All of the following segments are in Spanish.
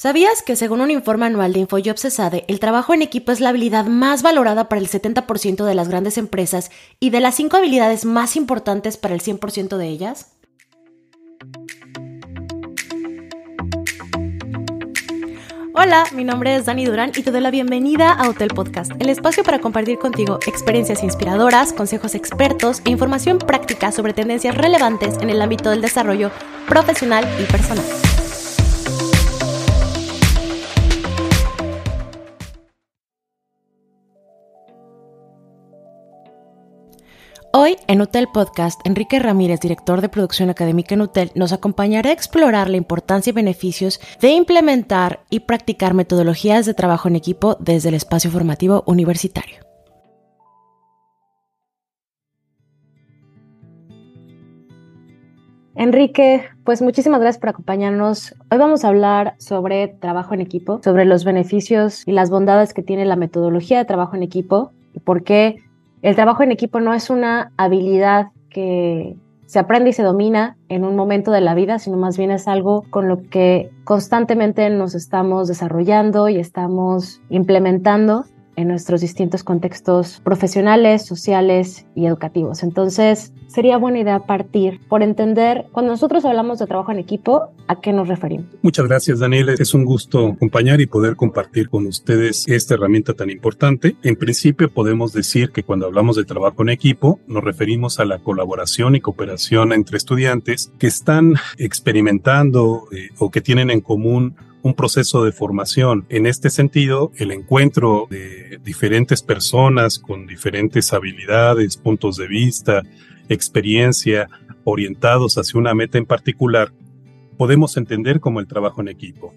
¿Sabías que según un informe anual de InfoJobs CESADE, el trabajo en equipo es la habilidad más valorada para el 70% de las grandes empresas y de las 5 habilidades más importantes para el 100% de ellas? Hola, mi nombre es Dani Durán y te doy la bienvenida a Hotel Podcast, el espacio para compartir contigo experiencias inspiradoras, consejos expertos e información práctica sobre tendencias relevantes en el ámbito del desarrollo profesional y personal. Hoy, en Hotel Podcast, Enrique Ramírez, director de producción académica en Hotel, nos acompañará a explorar la importancia y beneficios de implementar y practicar metodologías de trabajo en equipo desde el espacio formativo universitario. Enrique, pues muchísimas gracias por acompañarnos. Hoy vamos a hablar sobre trabajo en equipo, sobre los beneficios y las bondades que tiene la metodología de trabajo en equipo y por qué el trabajo en equipo no es una habilidad que se aprende y se domina en un momento de la vida, sino más bien es algo con lo que constantemente nos estamos desarrollando y estamos implementando en nuestros distintos contextos profesionales, sociales y educativos. Entonces, sería buena idea partir por entender, cuando nosotros hablamos de trabajo en equipo, ¿a qué nos referimos? Muchas gracias, Daniel. Es un gusto acompañar y poder compartir con ustedes esta herramienta tan importante. En principio, podemos decir que cuando hablamos de trabajo en equipo, nos referimos a la colaboración y cooperación entre estudiantes que están experimentando eh, o que tienen en común un proceso de formación. En este sentido, el encuentro de diferentes personas con diferentes habilidades, puntos de vista, experiencia, orientados hacia una meta en particular, podemos entender como el trabajo en equipo.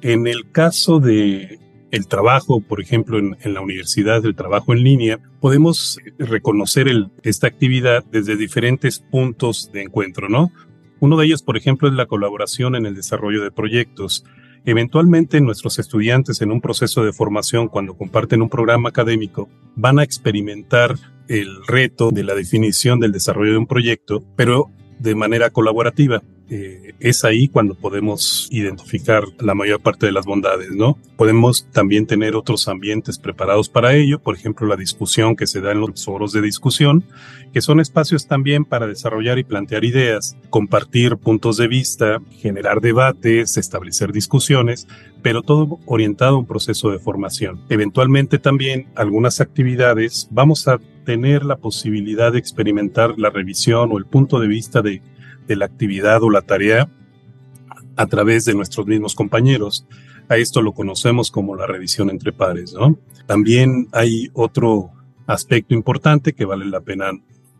En el caso de el trabajo, por ejemplo, en, la universidad, el trabajo en línea, podemos reconocer esta actividad desde diferentes puntos de encuentro, ¿no? Uno de ellos, por ejemplo, es la colaboración en el desarrollo de proyectos. Eventualmente nuestros estudiantes en un proceso de formación, cuando comparten un programa académico, van a experimentar el reto de la definición del desarrollo de un proyecto, pero de manera colaborativa. Eh, es ahí cuando podemos identificar la mayor parte de las bondades, ¿no? Podemos también tener otros ambientes preparados para ello, por ejemplo, la discusión que se da en los foros de discusión, que son espacios también para desarrollar y plantear ideas, compartir puntos de vista, generar debates, establecer discusiones, pero todo orientado a un proceso de formación. Eventualmente también algunas actividades vamos a tener la posibilidad de experimentar la revisión o el punto de vista de de la actividad o la tarea a través de nuestros mismos compañeros. A esto lo conocemos como la revisión entre pares, ¿no? También hay otro aspecto importante que vale la pena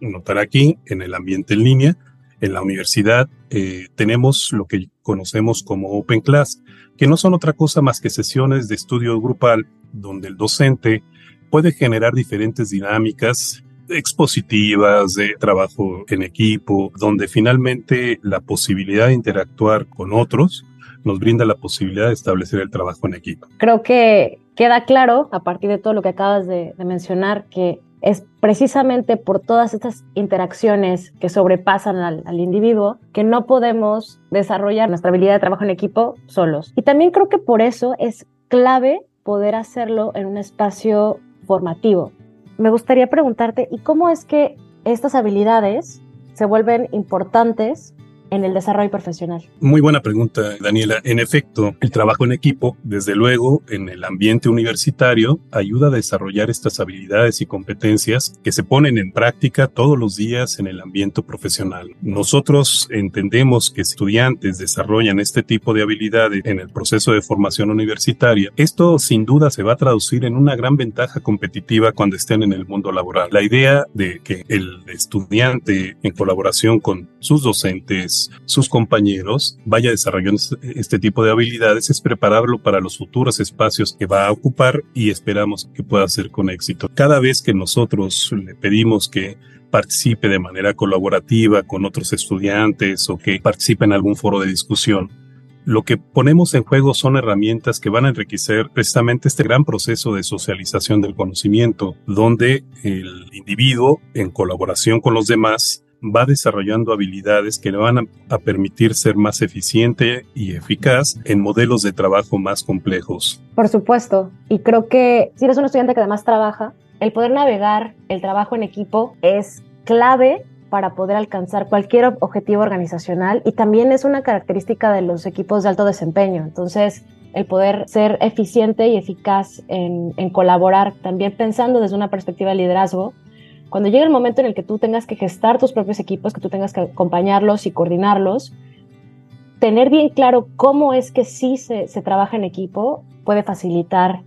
notar aquí en el ambiente en línea. En la universidad eh, tenemos lo que conocemos como Open Class, que no son otra cosa más que sesiones de estudio grupal donde el docente puede generar diferentes dinámicas expositivas, de trabajo en equipo, donde finalmente la posibilidad de interactuar con otros nos brinda la posibilidad de establecer el trabajo en equipo. Creo que queda claro, a partir de todo lo que acabas de, mencionar, que es precisamente por todas estas interacciones que sobrepasan al, al, individuo que no podemos desarrollar nuestra habilidad de trabajo en equipo solos. Y también creo que por eso es clave poder hacerlo en un espacio formativo, me gustaría preguntarte, ¿y cómo es que estas habilidades se vuelven importantes en el desarrollo profesional? Muy buena pregunta, Daniela. En efecto, el trabajo en equipo, desde luego, en el ambiente universitario, ayuda a desarrollar estas habilidades y competencias que se ponen en práctica todos los días en el ambiente profesional. Nosotros entendemos que estudiantes desarrollan este tipo de habilidades en el proceso de formación universitaria. Esto sin duda se va a traducir en una gran ventaja competitiva cuando estén en el mundo laboral. La idea de que el estudiante, en colaboración con sus docentes, sus compañeros, vaya desarrollando este, este tipo de habilidades, es prepararlo para los futuros espacios que va a ocupar y esperamos que pueda hacer con éxito. Cada vez que nosotros le pedimos que participe de manera colaborativa con otros estudiantes o que participe en algún foro de discusión, lo que ponemos en juego son herramientas que van a enriquecer precisamente este gran proceso de socialización del conocimiento, donde el individuo, en colaboración con los demás, va desarrollando habilidades que le van a, permitir ser más eficiente y eficaz en modelos de trabajo más complejos. Por supuesto, y creo que si eres un estudiante que además trabaja, el poder navegar el trabajo en equipo es clave para poder alcanzar cualquier objetivo organizacional y también es una característica de los equipos de alto desempeño. Entonces, el poder ser eficiente y eficaz en, en, colaborar, también pensando desde una perspectiva de liderazgo, cuando llega el momento en el que tú tengas que gestar tus propios equipos, que tú tengas que acompañarlos y coordinarlos, tener bien claro cómo es que sí se, se trabaja en equipo puede facilitar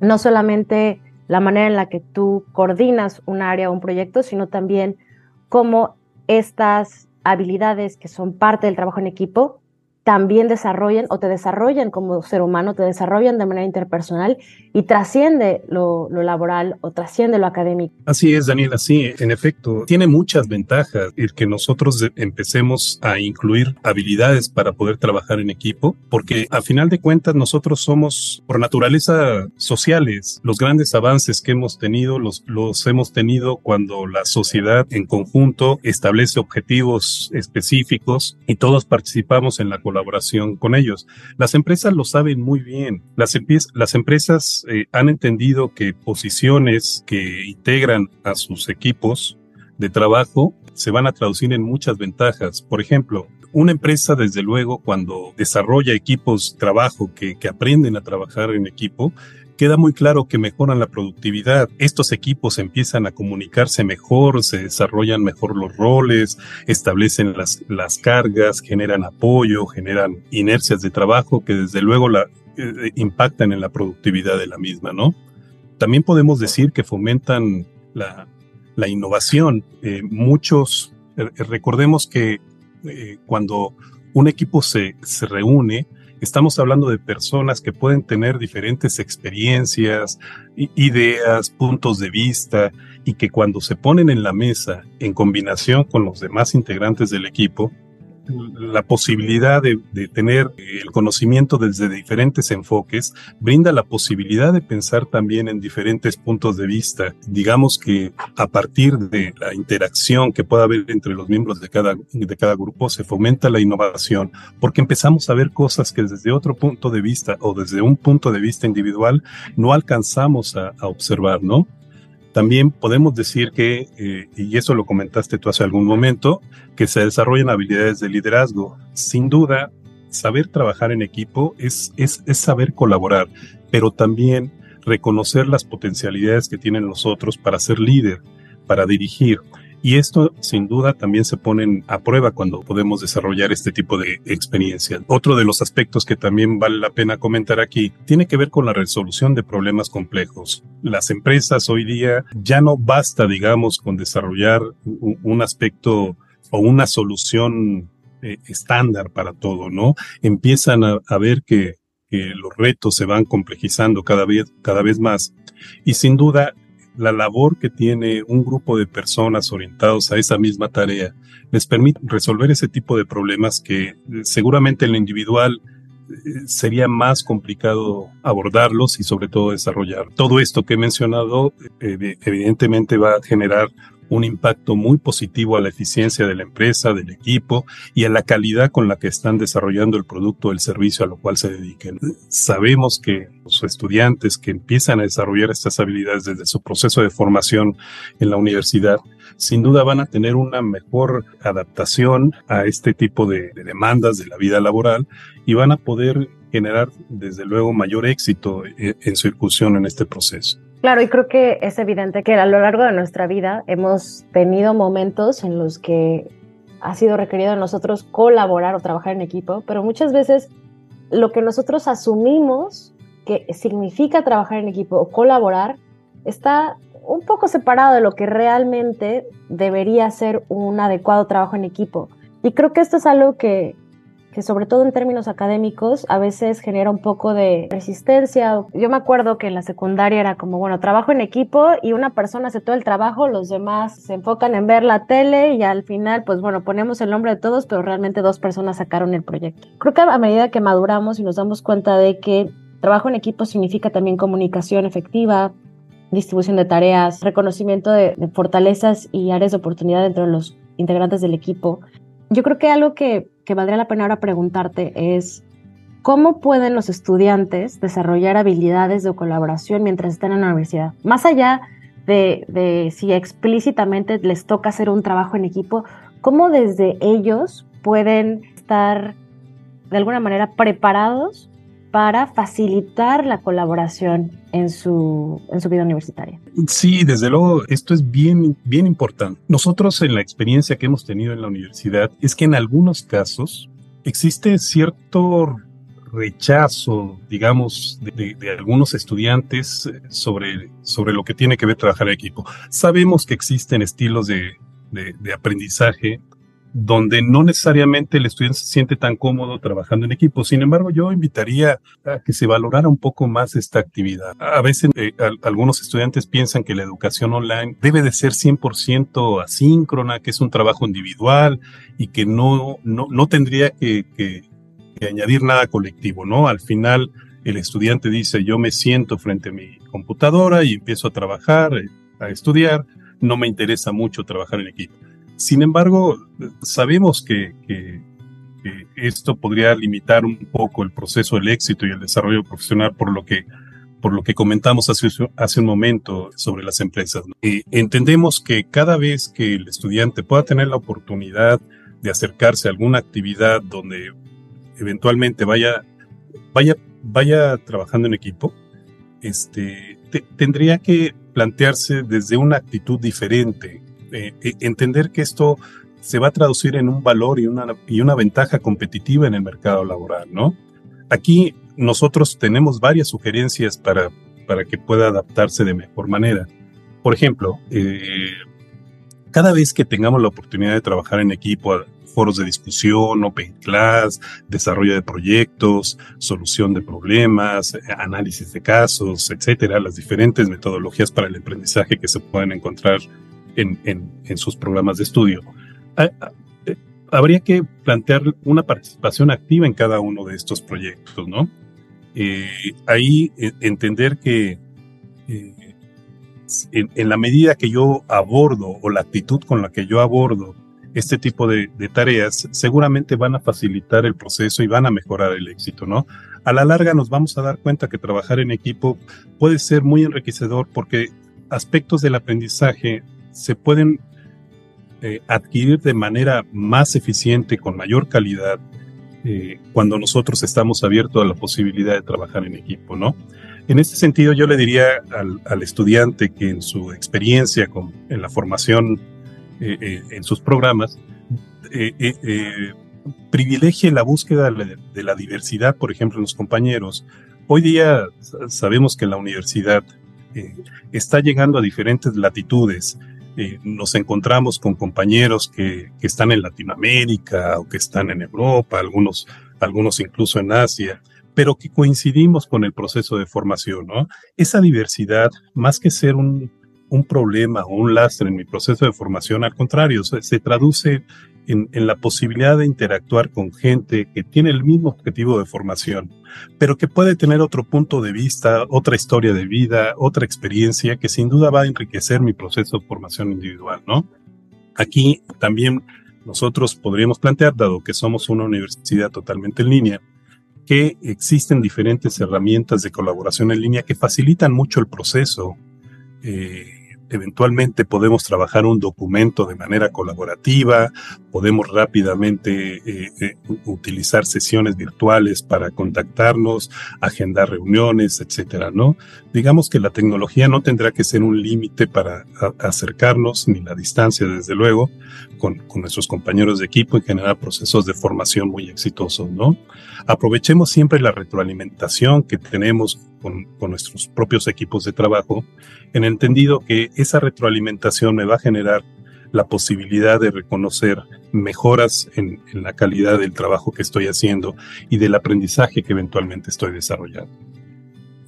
no solamente la manera en la que tú coordinas un área o un proyecto, sino también cómo estas habilidades que son parte del trabajo en equipo también desarrollan o te desarrollan como ser humano, te desarrollan de manera interpersonal y trasciende lo, laboral o trasciende lo académico. Así es, Daniel, así, en efecto, tiene muchas ventajas el que nosotros empecemos a incluir habilidades para poder trabajar en equipo, porque a final de cuentas nosotros somos por naturaleza sociales. Los grandes avances que hemos tenido los, los hemos tenido cuando la sociedad en conjunto establece objetivos específicos y todos participamos en la colaboración con ellos. Las empresas lo saben muy bien. Las, empresas eh, han entendido que posiciones que integran a sus equipos de trabajo se van a traducir en muchas ventajas. Por ejemplo, una empresa, desde luego, cuando desarrolla equipos de trabajo que aprenden a trabajar en equipo, queda muy claro que mejoran la productividad. Estos equipos empiezan a comunicarse mejor, se desarrollan mejor los roles, establecen las, las cargas, generan apoyo, generan inercias de trabajo que desde luego la, eh, impactan en la productividad de la misma, ¿no? También podemos decir que fomentan la, la innovación. Eh, muchos, eh, recordemos que cuando un equipo se, se reúne, Estamos hablando de personas que pueden tener diferentes experiencias, ideas, puntos de vista y que cuando se ponen en la mesa en combinación con los demás integrantes del equipo, la posibilidad de, tener el conocimiento desde diferentes enfoques brinda la posibilidad de pensar también en diferentes puntos de vista. Digamos que a partir de la interacción que pueda haber entre los miembros de cada, de cada grupo se fomenta la innovación porque empezamos a ver cosas que desde otro punto de vista o desde un punto de vista individual no alcanzamos a, a observar, ¿no? También podemos decir que, eh, y eso lo comentaste tú hace algún momento, que se desarrollan habilidades de liderazgo. Sin duda, saber trabajar en equipo es, es, es saber colaborar, pero también reconocer las potencialidades que tienen los otros para ser líder, para dirigir. Y esto sin duda también se pone a prueba cuando podemos desarrollar este tipo de experiencias. Otro de los aspectos que también vale la pena comentar aquí tiene que ver con la resolución de problemas complejos. Las empresas hoy día ya no basta, digamos, con desarrollar un aspecto o una solución eh, estándar para todo, ¿no? Empiezan a, ver que, que, los retos se van complejizando cada vez, cada vez más. Y sin duda, la labor que tiene un grupo de personas orientados a esa misma tarea les permite resolver ese tipo de problemas que eh, seguramente en lo individual eh, sería más complicado abordarlos y sobre todo desarrollar. Todo esto que he mencionado eh, evidentemente va a generar un impacto muy positivo a la eficiencia de la empresa, del equipo y a la calidad con la que están desarrollando el producto o el servicio a lo cual se dediquen. Sabemos que los estudiantes que empiezan a desarrollar estas habilidades desde su proceso de formación en la universidad, sin duda van a tener una mejor adaptación a este tipo de, demandas de la vida laboral y van a poder generar desde luego mayor éxito en, en su incursión en este proceso. Claro, y creo que es evidente que a lo largo de nuestra vida hemos tenido momentos en los que ha sido requerido de nosotros colaborar o trabajar en equipo, pero muchas veces lo que nosotros asumimos que significa trabajar en equipo o colaborar está un poco separado de lo que realmente debería ser un adecuado trabajo en equipo. Y creo que esto es algo que, que sobre todo en términos académicos a veces genera un poco de resistencia. Yo me acuerdo que en la secundaria era como, bueno, trabajo en equipo y una persona hace todo el trabajo, los demás se enfocan en ver la tele y al final, pues bueno, ponemos el nombre de todos, pero realmente dos personas sacaron el proyecto. Creo que a medida que maduramos y nos damos cuenta de que trabajo en equipo significa también comunicación efectiva, distribución de tareas, reconocimiento de, fortalezas y áreas de oportunidad dentro de los integrantes del equipo. Yo creo que algo que, que valdría la pena ahora preguntarte es, ¿cómo pueden los estudiantes desarrollar habilidades de colaboración mientras están en la universidad? Más allá de, de si explícitamente les toca hacer un trabajo en equipo, ¿cómo desde ellos pueden estar de alguna manera preparados para facilitar la colaboración en su, en su vida universitaria. Sí, desde luego, esto es bien, bien importante. Nosotros en la experiencia que hemos tenido en la universidad es que en algunos casos existe cierto rechazo, digamos, de, algunos estudiantes sobre, sobre lo que tiene que ver trabajar en equipo. Sabemos que existen estilos de, de aprendizaje donde no necesariamente el estudiante se siente tan cómodo trabajando en equipo. Sin embargo, yo invitaría a que se valorara un poco más esta actividad. A veces eh, algunos estudiantes piensan que la educación online debe de ser 100% asíncrona, que es un trabajo individual y que no, no, no tendría que, que, añadir nada colectivo, ¿no? Al final, el estudiante dice, yo me siento frente a mi computadora y empiezo a trabajar, eh, a estudiar, no me interesa mucho trabajar en equipo. Sin embargo, sabemos que, esto podría limitar un poco el proceso del éxito y el desarrollo profesional por lo que por lo que comentamos hace, un momento sobre las empresas. entendemos que cada vez que el estudiante pueda tener la oportunidad de acercarse a alguna actividad donde eventualmente vaya, vaya, vaya trabajando en equipo, este, tendría que plantearse desde una actitud diferente eh, eh, entender que esto se va a traducir en un valor y una, y una ventaja competitiva en el mercado laboral, ¿no? Aquí nosotros tenemos varias sugerencias para, para que pueda adaptarse de mejor manera. Por ejemplo, eh, cada vez que tengamos la oportunidad de trabajar en equipo, foros de discusión, open class, desarrollo de proyectos, solución de problemas, análisis de casos, etcétera, las diferentes metodologías para el aprendizaje que se pueden encontrar en, sus programas de estudio. Ah, ah, eh, habría que plantear una participación activa en cada uno de estos proyectos, ¿no? Eh, ahí eh, entender que en, la medida que yo abordo o la actitud con la que yo abordo este tipo de, de, tareas, seguramente van a facilitar el proceso y van a mejorar el éxito, ¿no? A la larga nos vamos a dar cuenta que trabajar en equipo puede ser muy enriquecedor porque aspectos del aprendizaje se pueden eh, adquirir de manera más eficiente, con mayor calidad, eh, cuando nosotros estamos abiertos a la posibilidad de trabajar en equipo, ¿no? En este sentido, yo le diría al, estudiante que en su experiencia con, en la formación eh, en sus programas, privilegie la búsqueda de la diversidad, por ejemplo, en los compañeros. Hoy día sabemos que la universidad está llegando a diferentes latitudes eh, nos encontramos con compañeros que, están en Latinoamérica o que están en Europa, algunos, algunos incluso en Asia, pero que coincidimos con el proceso de formación, ¿no? Esa diversidad, más que ser un, problema o un lastre en mi proceso de formación, al contrario, se traduce en, la posibilidad de interactuar con gente que tiene el mismo objetivo de formación, pero que puede tener otro punto de vista, otra historia de vida, otra experiencia que sin duda va a enriquecer mi proceso de formación individual, ¿no? Aquí también nosotros podríamos plantear, dado que somos una universidad totalmente en línea, que existen diferentes herramientas de colaboración en línea que facilitan mucho el proceso. Eh, eventualmente podemos trabajar un documento de manera colaborativa, podemos rápidamente eh, eh, utilizar sesiones virtuales para contactarnos, agendar reuniones, etcétera, ¿no? Digamos que la tecnología no tendrá que ser un límite para acercarnos, ni la distancia, desde luego, con, con, nuestros compañeros de equipo y generar procesos de formación muy exitosos, ¿no? Aprovechemos siempre la retroalimentación que tenemos con, nuestros propios equipos de trabajo, en entendido que esa retroalimentación me va a generar la posibilidad de reconocer mejoras en, la calidad del trabajo que estoy haciendo y del aprendizaje que eventualmente estoy desarrollando.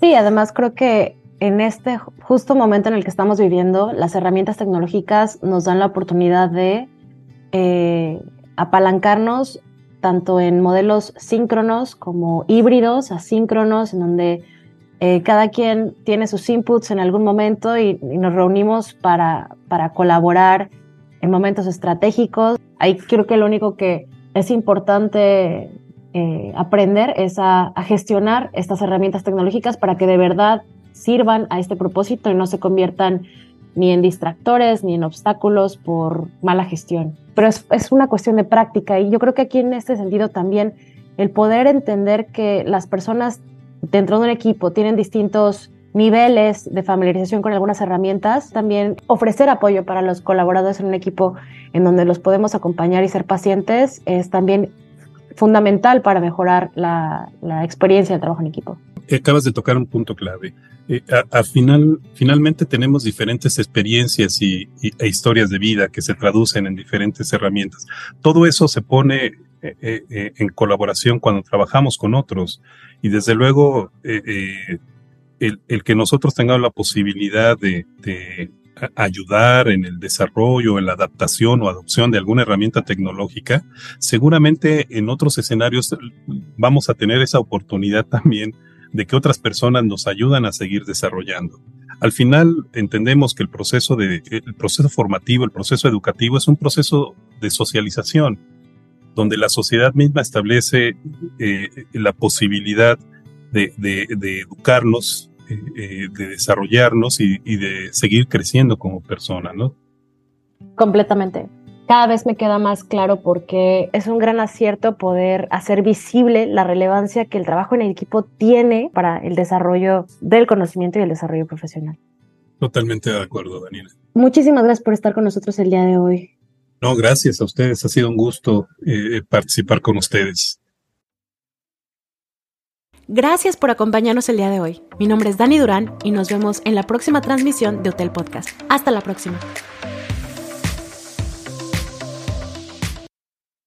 Sí, además creo que en este justo momento en el que estamos viviendo, las herramientas tecnológicas nos dan la oportunidad de eh, apalancarnos tanto en modelos síncronos como híbridos, asíncronos, en donde eh, cada quien tiene sus inputs en algún momento y, nos reunimos para, para colaborar en momentos estratégicos. Ahí creo que lo único que es importante eh, aprender es a, gestionar estas herramientas tecnológicas para que de verdad sirvan a este propósito y no se conviertan ni en distractores ni en obstáculos por mala gestión. Pero es, es una cuestión de práctica y yo creo que aquí en este sentido también el poder entender que las personas dentro de un equipo tienen distintos niveles de familiarización con algunas herramientas, también ofrecer apoyo para los colaboradores en un equipo en donde los podemos acompañar y ser pacientes es también fundamental para mejorar la, experiencia de trabajo en equipo. Acabas de tocar un punto clave. Eh, a, final, finalmente tenemos diferentes experiencias y, e historias de vida que se traducen en diferentes herramientas. Todo eso se pone eh, eh, en colaboración cuando trabajamos con otros y desde luego el, que nosotros tengamos la posibilidad de, ayudar en el desarrollo, en la adaptación o adopción de alguna herramienta tecnológica, seguramente en otros escenarios vamos a tener esa oportunidad también de que otras personas nos ayudan a seguir desarrollando. Al final entendemos que el proceso de el proceso formativo, el proceso educativo es un proceso de socialización, donde la sociedad misma establece eh, la posibilidad de, de educarnos eh, de desarrollarnos y, de seguir creciendo como persona, ¿no? Completamente. Cada vez me queda más claro porque es un gran acierto poder hacer visible la relevancia que el trabajo en el equipo tiene para el desarrollo del conocimiento y el desarrollo profesional. Totalmente de acuerdo, Daniela. Muchísimas gracias por estar con nosotros el día de hoy. No, gracias a ustedes. Ha sido un gusto eh, participar con ustedes. Gracias por acompañarnos el día de hoy. Mi nombre es Dani Durán y nos vemos en la próxima transmisión de Hotel Podcast. Hasta la próxima.